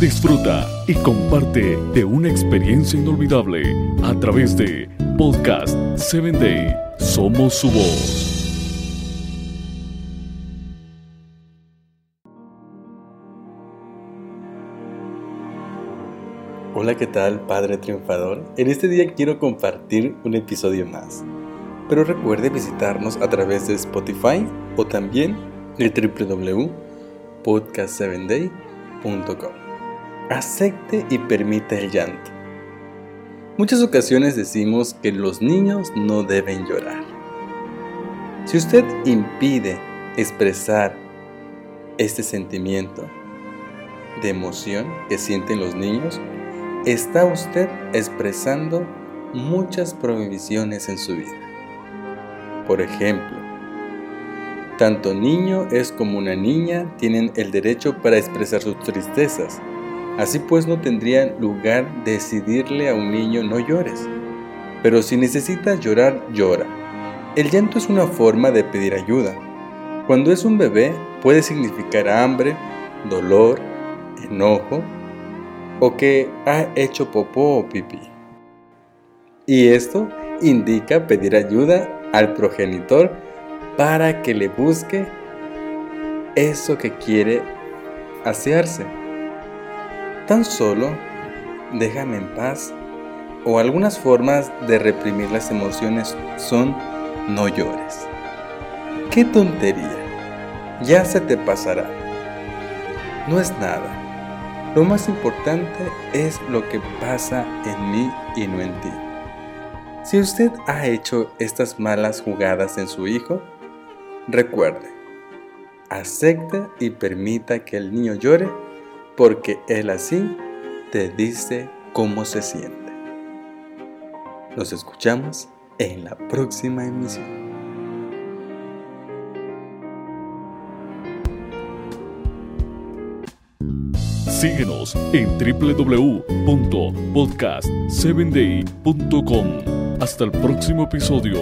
Disfruta y comparte de una experiencia inolvidable a través de Podcast 7 Day. Somos su voz. Hola, ¿qué tal, Padre Triunfador? En este día quiero compartir un episodio más. Pero recuerde visitarnos a través de Spotify o también de www.podcast7day.com. Acepte y permita el llanto. Muchas ocasiones decimos que los niños no deben llorar. Si usted impide expresar este sentimiento de emoción que sienten los niños, está usted expresando muchas prohibiciones en su vida. Por ejemplo, tanto niño es como una niña tienen el derecho para expresar sus tristezas. Así pues no tendría lugar decidirle a un niño no llores. Pero si necesitas llorar, llora. El llanto es una forma de pedir ayuda. Cuando es un bebé puede significar hambre, dolor, enojo o que ha hecho popó o pipí. Y esto indica pedir ayuda al progenitor para que le busque eso que quiere asearse. Tan solo déjame en paz o algunas formas de reprimir las emociones son no llores. ¡Qué tontería! Ya se te pasará. No es nada lo más importante es lo que pasa en mí y no en ti. Si usted ha hecho estas malas jugadas en su hijo, recuerde, acepte y permita que el niño llore porque él así te dice cómo se siente. Nos escuchamos en la próxima emisión. Síguenos en www.podcast7day.com. Hasta el próximo episodio.